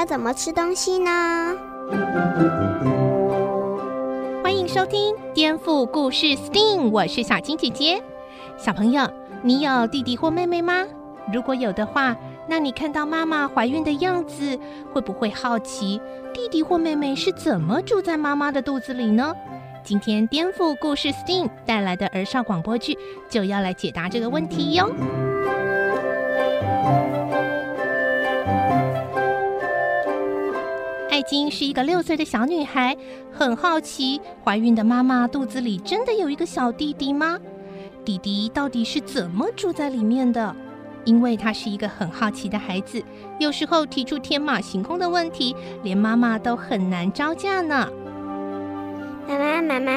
要怎么吃东西呢？欢迎收听《颠覆故事 STEAM》，我是小青姐姐。小朋友，你有弟弟或妹妹吗？如果有的话，那你看到妈妈怀孕的样子，会不会好奇弟弟或妹妹是怎么住在妈妈的肚子里呢？今天《颠覆故事 STEAM》带来的儿少广播剧就要来解答这个问题哟。爱金是一个六岁的小女孩，很好奇怀孕的妈妈肚子里真的有一个小弟弟吗？弟弟到底是怎么住在里面的？因为她是一个很好奇的孩子，有时候提出天马行空的问题，连妈妈都很难招架呢。妈妈，妈妈，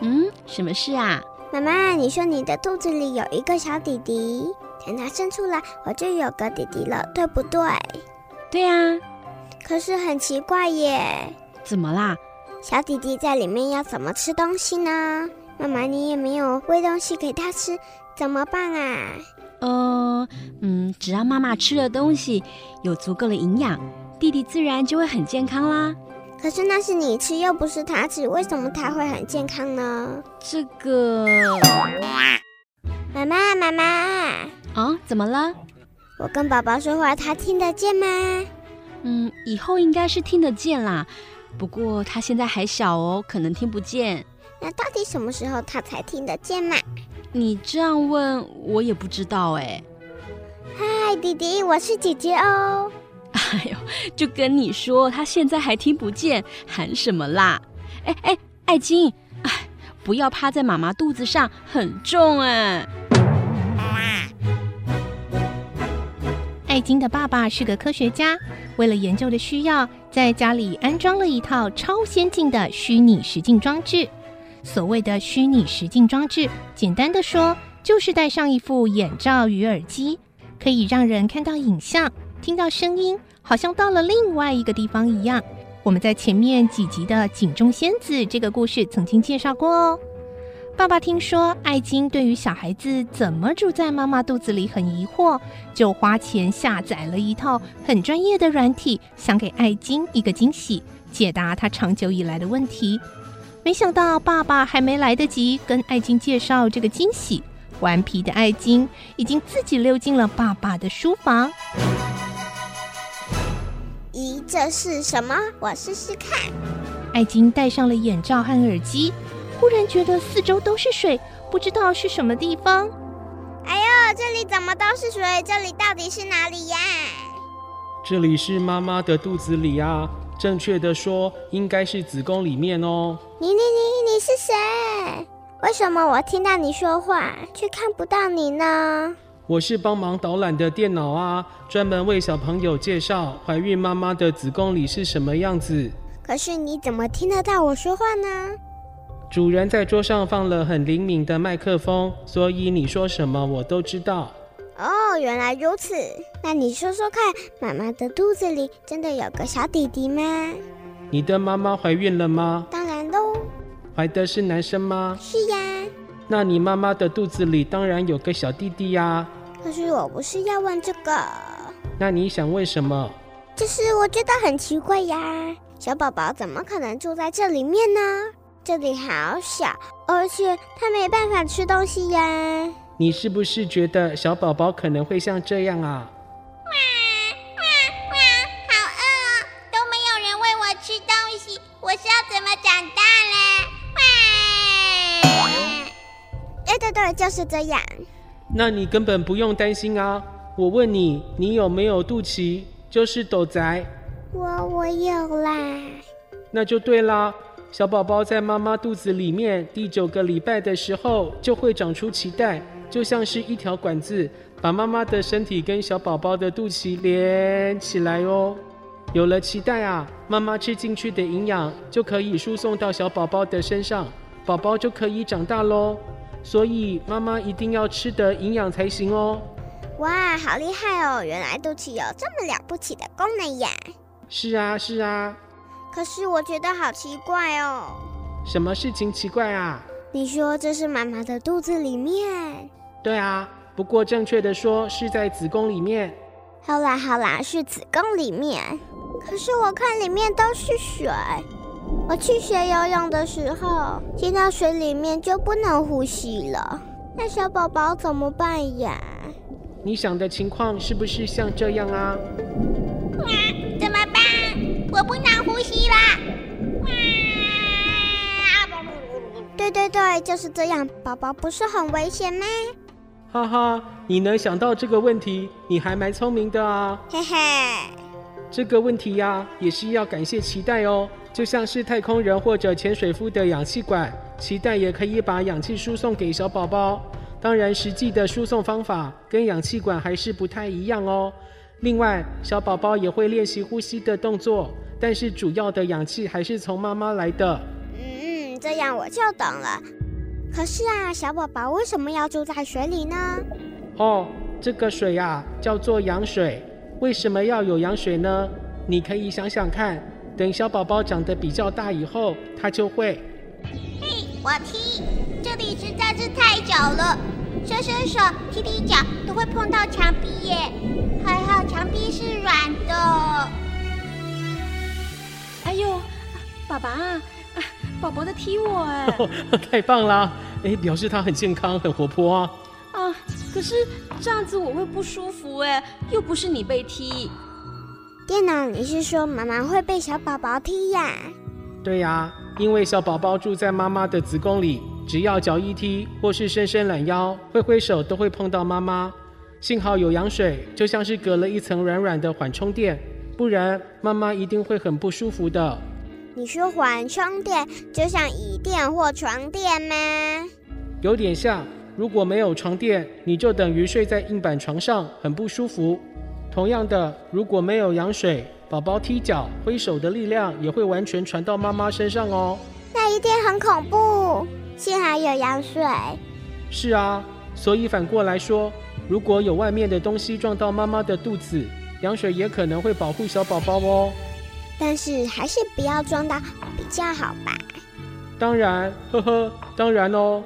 嗯，什么事啊？妈妈，你说你的肚子里有一个小弟弟，等他生出来，我就有个弟弟了，对不对？对呀。可是很奇怪耶，怎么啦？小弟弟在里面要怎么吃东西呢？妈妈，你也没有喂东西给他吃，怎么办啊？呃，嗯，只要妈妈吃的东西有足够的营养，弟弟自然就会很健康啦。可是那是你吃，又不是他吃，为什么他会很健康呢？这个，妈妈，妈妈，啊、哦，怎么了？我跟宝宝说话，他听得见吗？嗯，以后应该是听得见啦，不过他现在还小哦，可能听不见。那到底什么时候他才听得见嘛？你这样问，我也不知道哎。嗨，弟弟，我是姐姐哦。哎呦，就跟你说，他现在还听不见，喊什么啦？哎哎，爱金，哎，不要趴在妈妈肚子上，很重哎。爱金的爸爸是个科学家。为了研究的需要，在家里安装了一套超先进的虚拟实境装置。所谓的虚拟实境装置，简单的说，就是戴上一副眼罩与耳机，可以让人看到影像、听到声音，好像到了另外一个地方一样。我们在前面几集的《井中仙子》这个故事曾经介绍过哦。爸爸听说爱金对于小孩子怎么住在妈妈肚子里很疑惑，就花钱下载了一套很专业的软体，想给爱金一个惊喜，解答他长久以来的问题。没想到爸爸还没来得及跟爱金介绍这个惊喜，顽皮的爱金已经自己溜进了爸爸的书房。咦，这是什么？我试试看。爱金戴上了眼罩和耳机。忽然觉得四周都是水，不知道是什么地方。哎呦，这里怎么都是水？这里到底是哪里呀？这里是妈妈的肚子里啊，正确的说，应该是子宫里面哦。你你你你是谁？为什么我听到你说话，却看不到你呢？我是帮忙导览的电脑啊，专门为小朋友介绍怀孕妈妈的子宫里是什么样子。可是你怎么听得到我说话呢？主人在桌上放了很灵敏的麦克风，所以你说什么我都知道。哦，原来如此。那你说说看，妈妈的肚子里真的有个小弟弟吗？你的妈妈怀孕了吗？当然喽。怀的是男生吗？是呀。那你妈妈的肚子里当然有个小弟弟呀。可是我不是要问这个。那你想问什么？就是我觉得很奇怪呀，小宝宝怎么可能住在这里面呢？这里好小，而且它没办法吃东西呀。你是不是觉得小宝宝可能会像这样啊？哇哇哇！好饿哦，都没有人喂我吃东西，我是要怎么长大嘞？哇！对对对，就是这样。那你根本不用担心啊！我问你，你有没有肚脐？就是斗宅。我我有啦。那就对啦。小宝宝在妈妈肚子里面第九个礼拜的时候，就会长出脐带，就像是一条管子，把妈妈的身体跟小宝宝的肚脐连起来哦。有了脐带啊，妈妈吃进去的营养就可以输送到小宝宝的身上，宝宝就可以长大喽。所以妈妈一定要吃得营养才行哦。哇，好厉害哦！原来肚脐有这么了不起的功能呀！是啊，是啊。可是我觉得好奇怪哦。什么事情奇怪啊？你说这是妈妈的肚子里面？对啊，不过正确的说是在子宫里面。好啦好啦，是子宫里面。可是我看里面都是水。我去学游泳的时候，进到水里面就不能呼吸了。那小宝宝怎么办呀？你想的情况是不是像这样啊？啊，怎么办？我不能呼吸了。啊！对对对，就是这样。宝宝不是很危险吗？哈哈，你能想到这个问题，你还蛮聪明的啊。嘿嘿。这个问题呀，也是要感谢脐带哦。就像是太空人或者潜水夫的氧气管，脐带也可以把氧气输送给小宝宝。当然，实际的输送方法跟氧气管还是不太一样哦。另外，小宝宝也会练习呼吸的动作，但是主要的氧气还是从妈妈来的。嗯，这样我就懂了。可是啊，小宝宝为什么要住在水里呢？哦，这个水呀，叫做羊水。为什么要有羊水呢？你可以想想看，等小宝宝长得比较大以后，他就会。嘿，我踢。这里实在是太久了，伸伸手、踢踢脚都会碰到墙壁耶。还好墙壁是软的。哎呦，爸爸，啊宝宝在踢我哎！太棒了，哎，表示他很健康、很活泼啊。啊，可是这样子我会不舒服哎，又不是你被踢。电脑，你是说妈妈会被小宝宝踢呀？对呀，因为小宝宝住在妈妈的子宫里。只要脚一踢，或是伸伸懒腰、挥挥手，都会碰到妈妈。幸好有羊水，就像是隔了一层软软的缓冲垫，不然妈妈一定会很不舒服的。你说缓冲垫就像椅垫或床垫吗？有点像。如果没有床垫，你就等于睡在硬板床上，很不舒服。同样的，如果没有羊水，宝宝踢脚、挥手的力量也会完全传到妈妈身上哦。那一定很恐怖。幸好有羊水。是啊，所以反过来说，如果有外面的东西撞到妈妈的肚子，羊水也可能会保护小宝宝哦。但是还是不要撞到比较好吧？当然，呵呵，当然哦。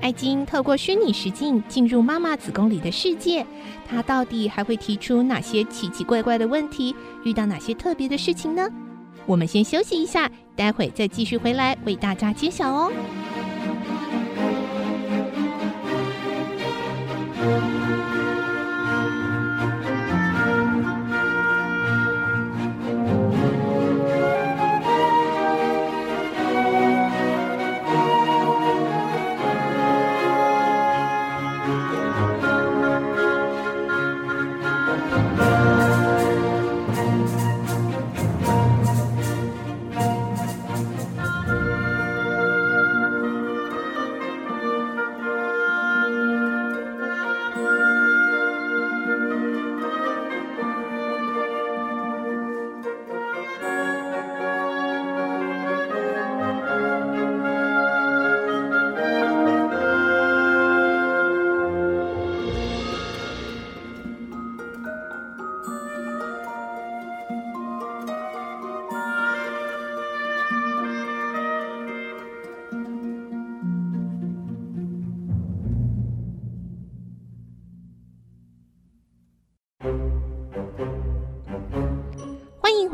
爱金透过虚拟实境进入妈妈子宫里的世界，她到底还会提出哪些奇奇怪怪的问题？遇到哪些特别的事情呢？我们先休息一下，待会再继续回来为大家揭晓哦。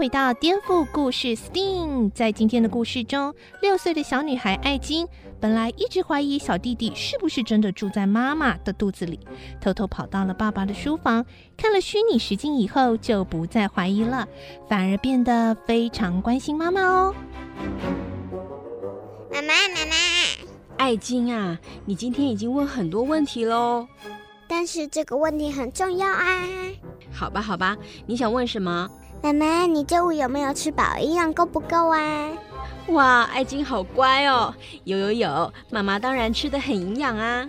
回到颠覆故事，STEAM。在今天的故事中，六岁的小女孩艾金本来一直怀疑小弟弟是不是真的住在妈妈的肚子里，偷偷跑到了爸爸的书房，看了虚拟实境以后，就不再怀疑了，反而变得非常关心妈妈哦。妈妈，妈妈，艾金啊，你今天已经问很多问题喽，但是这个问题很重要啊。好吧，好吧，你想问什么？妈妈，你中午有没有吃饱？营养够不够啊？哇，爱金好乖哦！有有有，妈妈当然吃的很营养啊。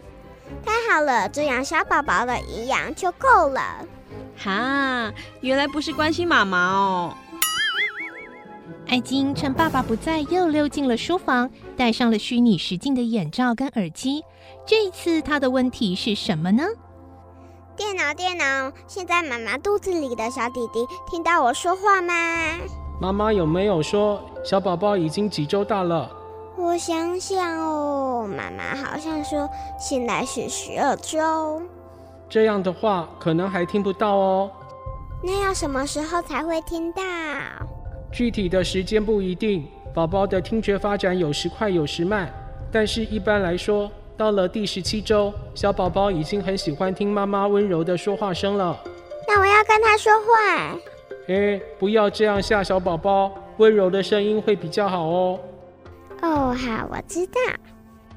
太好了，这样小宝宝的营养就够了。哈，原来不是关心妈妈哦。爱金趁爸爸不在，又溜进了书房，戴上了虚拟实境的眼罩跟耳机。这一次，他的问题是什么呢？电脑，电脑，现在妈妈肚子里的小弟弟听到我说话吗？妈妈有没有说小宝宝已经几周大了？我想想哦，妈妈好像说现在是十二周。这样的话，可能还听不到哦。那要什么时候才会听到？具体的时间不一定，宝宝的听觉发展有时快有时慢，但是一般来说，到了第十七周，小宝宝已经很喜欢听妈妈温柔的说话声了。那我要跟他说话。哎，不要这样吓小宝宝，温柔的声音会比较好哦。哦，好，我知道。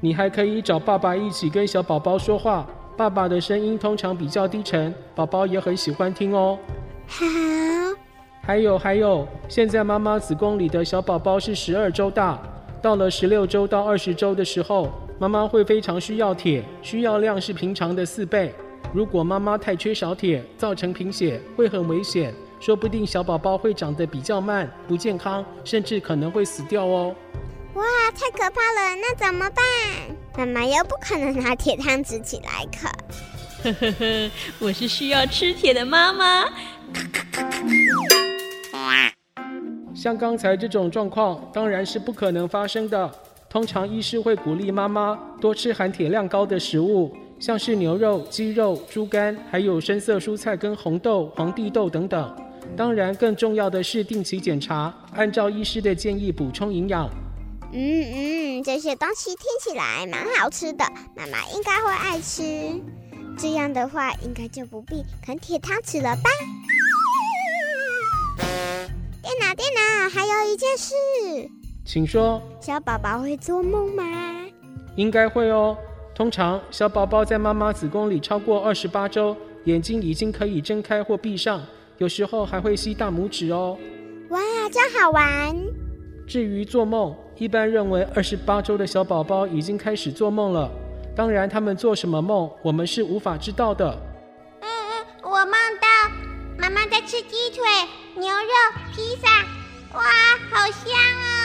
你还可以找爸爸一起跟小宝宝说话，爸爸的声音通常比较低沉，宝宝也很喜欢听哦。好。还有还有，现在妈妈子宫里的小宝宝是十二周大，到了十六周到二十周的时候，妈妈会非常需要铁，需要量是平常的四倍。如果妈妈太缺少铁，造成贫血，会很危险，说不定小宝宝会长得比较慢，不健康，甚至可能会死掉哦。哇，太可怕了！那怎么办？妈妈又不可能拿铁汤匙起来啃。呵呵呵，我是需要吃铁的妈妈。像刚才这种状况，当然是不可能发生的。通常医师会鼓励妈妈多吃含铁量高的食物，像是牛肉、鸡肉、猪肝，还有深色蔬菜跟红豆、黄地豆等等。当然，更重要的是定期检查，按照医师的建议补充营养。嗯嗯，这些东西听起来蛮好吃的，妈妈应该会爱吃。这样的话，应该就不必啃铁汤匙了吧？电脑，电脑，还有一件事，请说。小宝宝会做梦吗？应该会哦。通常小宝宝在妈妈子宫里超过二十八周，眼睛已经可以睁开或闭上，有时候还会吸大拇指哦。哇，真好玩！至于做梦，一般认为二十八周的小宝宝已经开始做梦了。当然，他们做什么梦，我们是无法知道的。嗯嗯，我梦到妈妈在吃鸡腿。牛肉披萨，哇，好香啊！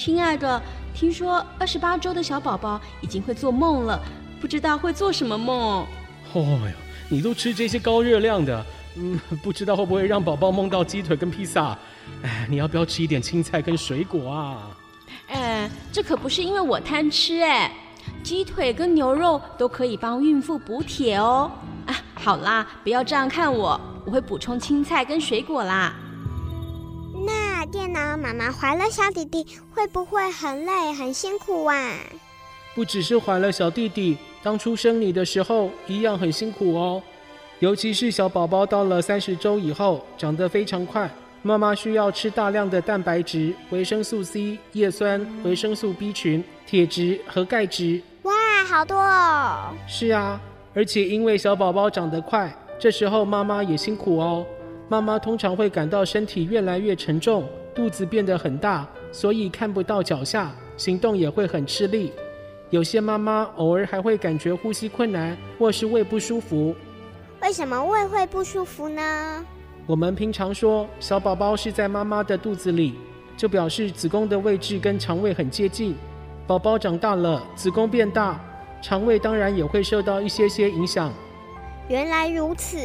亲爱的，听说二十八周的小宝宝已经会做梦了，不知道会做什么梦？哦哟，你都吃这些高热量的，嗯，不知道会不会让宝宝梦到鸡腿跟披萨？哎，你要不要吃一点青菜跟水果啊？哎，这可不是因为我贪吃哎，鸡腿跟牛肉都可以帮孕妇补铁哦。啊，好啦，不要这样看我。我会补充青菜跟水果啦。那妈妈怀了小弟弟，会不会很累很辛苦啊？不只是怀了小弟弟，当初生你的时候一样很辛苦哦。尤其是小宝宝到了三十周以后，长得非常快，妈妈需要吃大量的蛋白质、维生素 C、叶酸、维生素 B 群、铁质和钙质。哇，好多哦！是啊，而且因为小宝宝长得快。这时候妈妈也辛苦哦，妈妈通常会感到身体越来越沉重，肚子变得很大，所以看不到脚下，行动也会很吃力。有些妈妈偶尔还会感觉呼吸困难，或是胃不舒服。为什么胃会不舒服呢？我们平常说小宝宝是在妈妈的肚子里，就表示子宫的位置跟肠胃很接近。宝宝长大了，子宫变大，肠胃当然也会受到一些些影响。原来如此。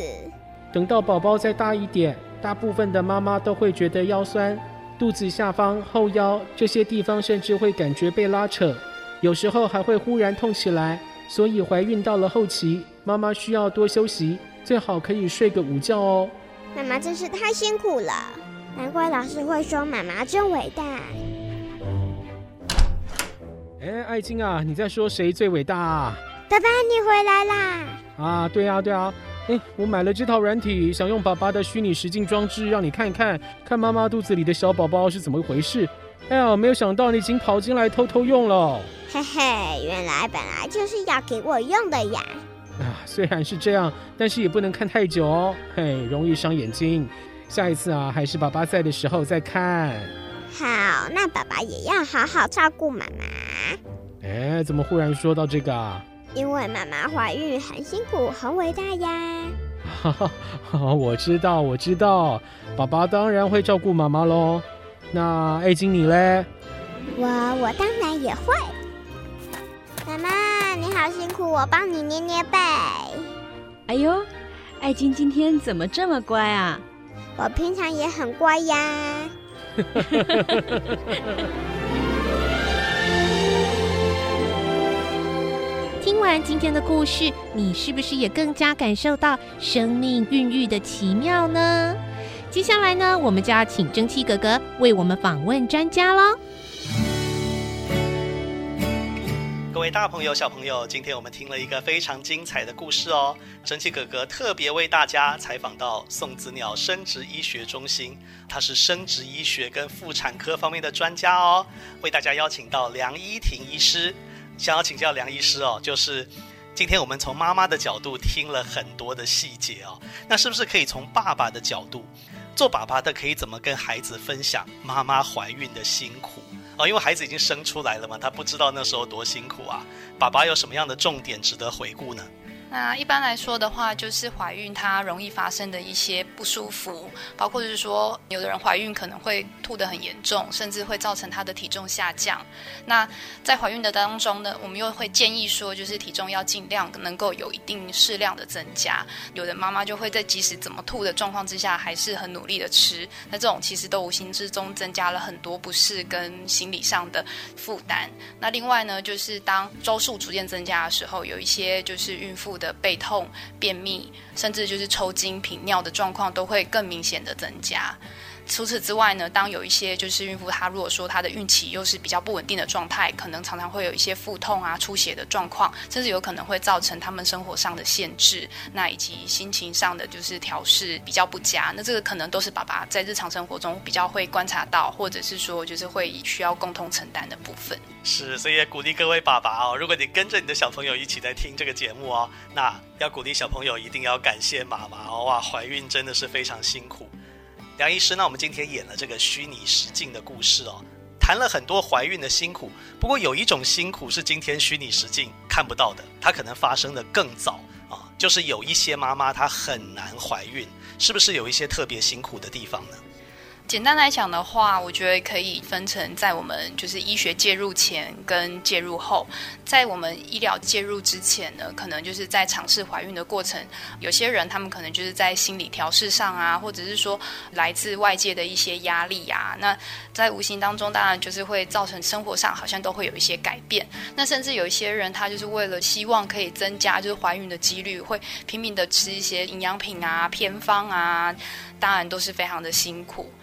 等到宝宝再大一点，大部分的妈妈都会觉得腰酸，肚子下方、后腰这些地方甚至会感觉被拉扯，有时候还会忽然痛起来。所以怀孕到了后期，妈妈需要多休息，最好可以睡个午觉哦。妈妈真是太辛苦了，难怪老师会说妈妈真伟大。哎，爱金啊，你在说谁最伟大啊？爸爸，你回来啦！啊，对啊，对啊，哎，我买了这套软体，想用爸爸的虚拟实境装置让你看看，看妈妈肚子里的小宝宝是怎么回事。哎呀，没有想到你已经跑进来偷偷用了。嘿嘿，原来本来就是要给我用的呀。啊，虽然是这样，但是也不能看太久哦，嘿，容易伤眼睛。下一次啊，还是爸爸在的时候再看。好，那爸爸也要好好照顾妈妈。哎，怎么忽然说到这个啊？因为妈妈怀孕很辛苦，很伟大呀。哈哈，我知道，我知道，爸爸当然会照顾妈妈喽。那爱金你嘞？我我当然也会。妈妈你好辛苦，我帮你捏捏背。哎呦，爱金今天怎么这么乖啊？我平常也很乖呀。听完今天的故事，你是不是也更加感受到生命孕育的奇妙呢？接下来呢，我们就要请蒸汽哥哥为我们访问专家喽。各位大朋友、小朋友，今天我们听了一个非常精彩的故事哦。蒸汽哥哥特别为大家采访到送子鸟生殖医学中心，他是生殖医学跟妇产科方面的专家哦，为大家邀请到梁依婷医师。想要请教梁医师哦，就是今天我们从妈妈的角度听了很多的细节哦，那是不是可以从爸爸的角度，做爸爸的可以怎么跟孩子分享妈妈怀孕的辛苦？哦，因为孩子已经生出来了嘛，他不知道那时候多辛苦啊。爸爸有什么样的重点值得回顾呢？那一般来说的话，就是怀孕它容易发生的一些不舒服，包括就是说，有的人怀孕可能会吐得很严重，甚至会造成她的体重下降。那在怀孕的当中呢，我们又会建议说，就是体重要尽量能够有一定适量的增加。有的妈妈就会在即使怎么吐的状况之下，还是很努力的吃。那这种其实都无形之中增加了很多不适跟心理上的负担。那另外呢，就是当周数逐渐增加的时候，有一些就是孕妇的。的背痛、便秘，甚至就是抽筋、频尿的状况，都会更明显的增加。除此之外呢，当有一些就是孕妇，她如果说她的孕期又是比较不稳定的状态，可能常常会有一些腹痛啊、出血的状况，甚至有可能会造成他们生活上的限制，那以及心情上的就是调试比较不佳。那这个可能都是爸爸在日常生活中比较会观察到，或者是说就是会需要共同承担的部分。是，所以也鼓励各位爸爸哦，如果你跟着你的小朋友一起在听这个节目哦，那要鼓励小朋友一定要感谢妈妈哦，哇，怀孕真的是非常辛苦。梁医师，那我们今天演了这个虚拟实境的故事哦，谈了很多怀孕的辛苦。不过有一种辛苦是今天虚拟实境看不到的，它可能发生的更早啊，就是有一些妈妈她很难怀孕，是不是有一些特别辛苦的地方呢？简单来讲的话，我觉得可以分成在我们就是医学介入前跟介入后。在我们医疗介入之前呢，可能就是在尝试怀孕的过程，有些人他们可能就是在心理调试上啊，或者是说来自外界的一些压力啊，那在无形当中当然就是会造成生活上好像都会有一些改变。那甚至有一些人他就是为了希望可以增加就是怀孕的几率，会拼命的吃一些营养品啊、偏方啊，当然都是非常的辛苦。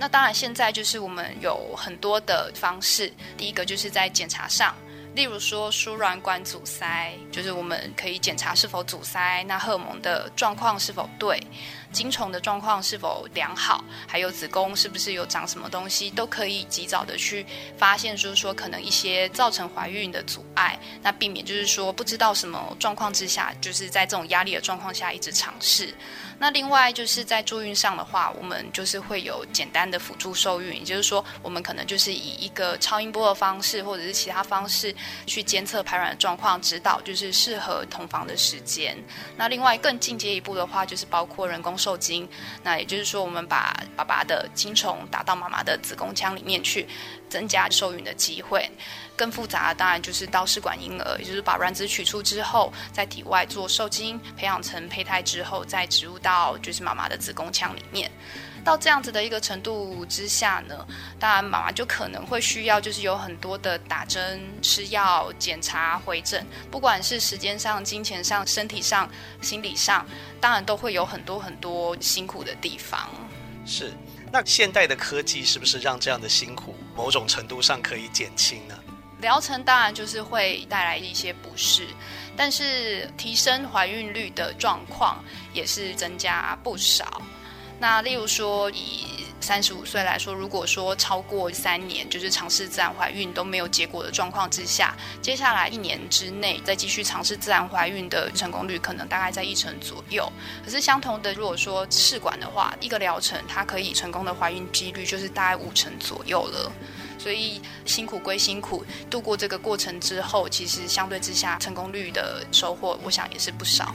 那当然，现在就是我们有很多的方式。第一个就是在检查上，例如说输卵管阻塞，就是我们可以检查是否阻塞，那荷尔蒙的状况是否对。精虫的状况是否良好，还有子宫是不是有长什么东西，都可以及早的去发现，就是说可能一些造成怀孕的阻碍，那避免就是说不知道什么状况之下，就是在这种压力的状况下一直尝试。那另外就是在助孕上的话，我们就是会有简单的辅助受孕，也就是说我们可能就是以一个超音波的方式，或者是其他方式去监测排卵的状况，指导就是适合同房的时间。那另外更进阶一步的话，就是包括人工受精，那也就是说，我们把爸爸的精虫打到妈妈的子宫腔里面去，增加受孕的机会。更复杂的当然就是到试管婴儿，也就是把卵子取出之后，在体外做受精，培养成胚胎之后，再植入到就是妈妈的子宫腔里面。到这样子的一个程度之下呢，当然妈妈就可能会需要，就是有很多的打针、吃药、检查、回诊，不管是时间上、金钱上、身体上、心理上，当然都会有很多很多辛苦的地方。是，那现代的科技是不是让这样的辛苦某种程度上可以减轻呢？疗程当然就是会带来一些不适，但是提升怀孕率的状况也是增加不少。那例如说，以三十五岁来说，如果说超过三年，就是尝试自然怀孕都没有结果的状况之下，接下来一年之内再继续尝试自然怀孕的成功率可能大概在一成左右。可是相同的，如果说试管的话，一个疗程它可以成功的怀孕几率就是大概五成左右了。所以辛苦归辛苦，度过这个过程之后，其实相对之下成功率的收获，我想也是不少。